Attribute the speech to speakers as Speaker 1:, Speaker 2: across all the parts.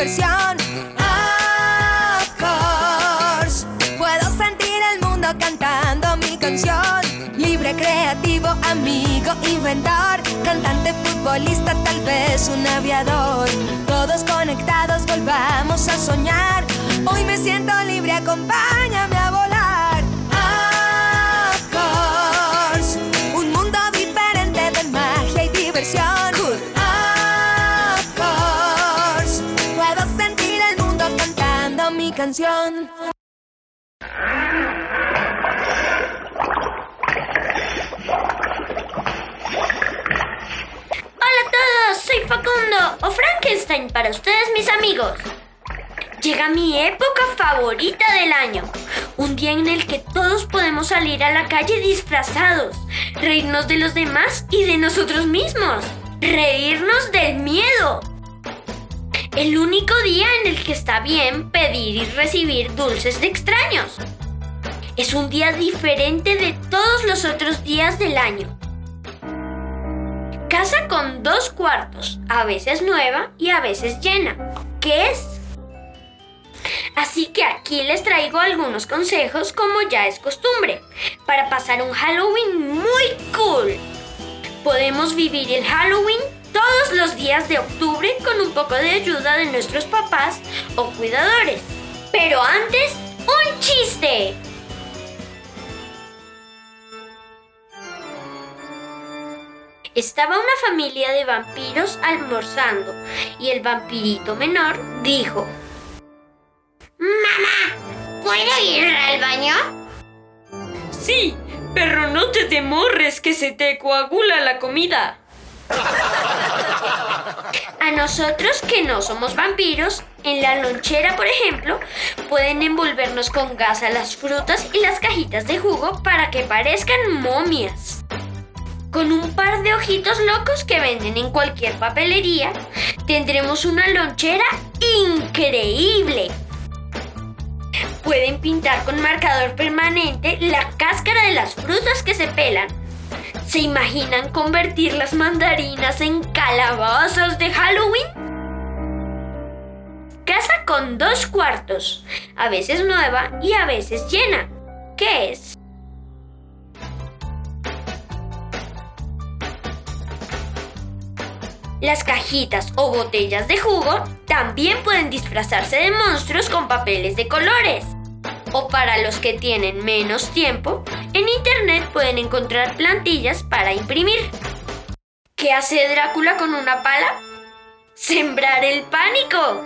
Speaker 1: versión. Course, puedo sentir el mundo cantando mi canción. Libre, creativo, amigo, inventor, cantante, futbolista, tal vez un aviador. Todos conectados, volvamos a soñar. Hoy me siento libre, acompáñame a
Speaker 2: Hola a todos, soy Facundo o Frankenstein para ustedes mis amigos. Llega mi época favorita del año, un día en el que todos podemos salir a la calle disfrazados, reírnos de los demás y de nosotros mismos, reírnos del miedo. El único día en el que está bien pedir y recibir dulces de extraños. Es un día diferente de todos los otros días del año. Casa con dos cuartos, a veces nueva y a veces llena. ¿Qué es? Así que aquí les traigo algunos consejos como ya es costumbre, para pasar un Halloween muy cool. Podemos vivir el Halloween todos los días de octubre con un poco de ayuda de nuestros papás o cuidadores. Pero antes, un chiste. Estaba una familia de vampiros almorzando y el vampirito menor dijo, Mamá, ¿puedo ir al baño?
Speaker 3: Sí, pero no te demorres que se te coagula la comida.
Speaker 2: A nosotros que no somos vampiros, en la lonchera, por ejemplo, pueden envolvernos con gas a las frutas y las cajitas de jugo para que parezcan momias. Con un par de ojitos locos que venden en cualquier papelería, tendremos una lonchera increíble. Pueden pintar con marcador permanente la cáscara de las frutas que se pelan. ¿Se imaginan convertir las mandarinas en calabazas de Halloween? Casa con dos cuartos, a veces nueva y a veces llena. ¿Qué es? Las cajitas o botellas de jugo también pueden disfrazarse de monstruos con papeles de colores. O para los que tienen menos tiempo, en internet pueden encontrar plantillas para imprimir. ¿Qué hace Drácula con una pala? ¡Sembrar el pánico!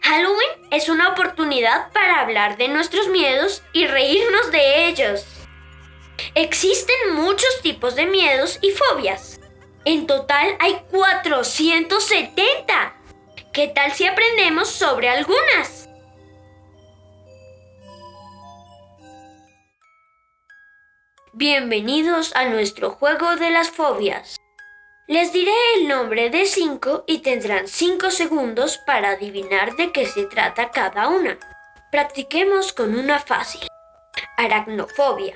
Speaker 2: Halloween es una oportunidad para hablar de nuestros miedos y reírnos de ellos. Existen muchos tipos de miedos y fobias. En total hay 470. ¿Qué tal si aprendemos sobre algunas? Bienvenidos a nuestro juego de las fobias. Les diré el nombre de cinco y tendrán cinco segundos para adivinar de qué se trata cada una. Practiquemos con una fácil. Aracnofobia.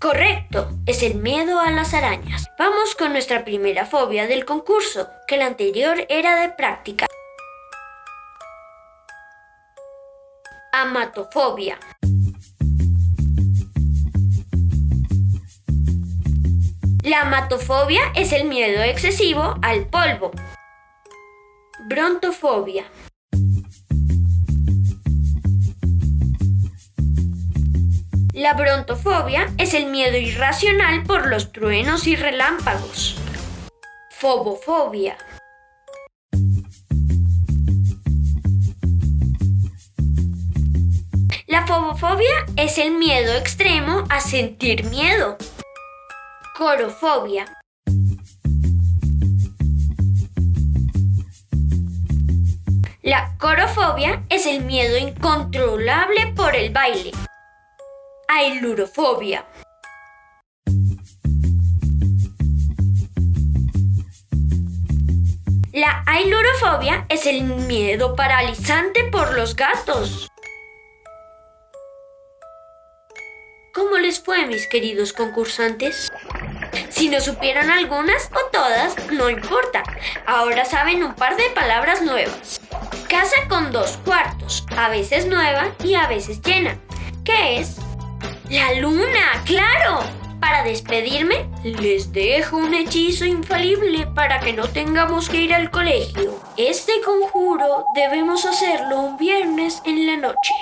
Speaker 2: Correcto, es el miedo a las arañas. Vamos con nuestra primera fobia del concurso, que la anterior era de práctica. Amatofobia. La amatofobia es el miedo excesivo al polvo. Brontofobia. La brontofobia es el miedo irracional por los truenos y relámpagos. Fobofobia. La fobofobia es el miedo extremo a sentir miedo. Corofobia. La corofobia es el miedo incontrolable por el baile. Ailurofobia. La ailurofobia es el miedo paralizante por los gatos. Les fue, mis queridos concursantes? Si no supieron algunas o todas, no importa. Ahora saben un par de palabras nuevas. Casa con dos cuartos, a veces nueva y a veces llena. ¿Qué es? La luna, claro. Para despedirme, les dejo un hechizo infalible para que no tengamos que ir al colegio. Este conjuro debemos hacerlo un viernes en la noche.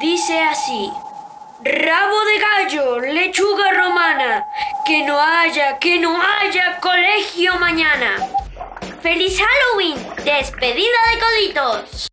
Speaker 2: Dice así. Rabo de gallo, lechuga romana, que no haya, que no haya colegio mañana. ¡Feliz Halloween! ¡Despedida de coditos!